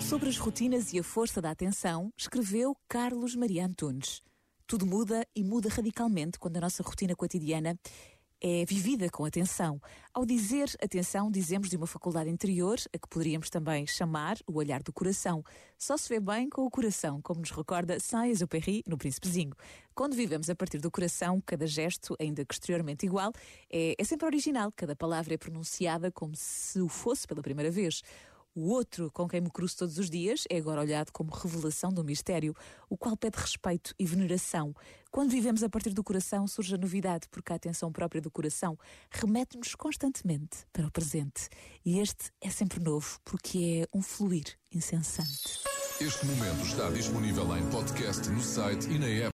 Sobre as rotinas e a força da atenção, escreveu Carlos Maria Antunes. Tudo muda e muda radicalmente quando a nossa rotina cotidiana é vivida com atenção. Ao dizer atenção, dizemos de uma faculdade interior, a que poderíamos também chamar o olhar do coração. Só se vê bem com o coração, como nos recorda Saint-Exupéry no Príncipezinho. Quando vivemos a partir do coração, cada gesto, ainda que exteriormente igual, é, é sempre original. Cada palavra é pronunciada como se o fosse pela primeira vez. O outro, com quem me cruzo todos os dias, é agora olhado como revelação do mistério, o qual pede respeito e veneração. Quando vivemos a partir do coração, surge a novidade, porque a atenção própria do coração remete-nos constantemente para o presente. E este é sempre novo, porque é um fluir incessante. Este momento está disponível em podcast no site e na app.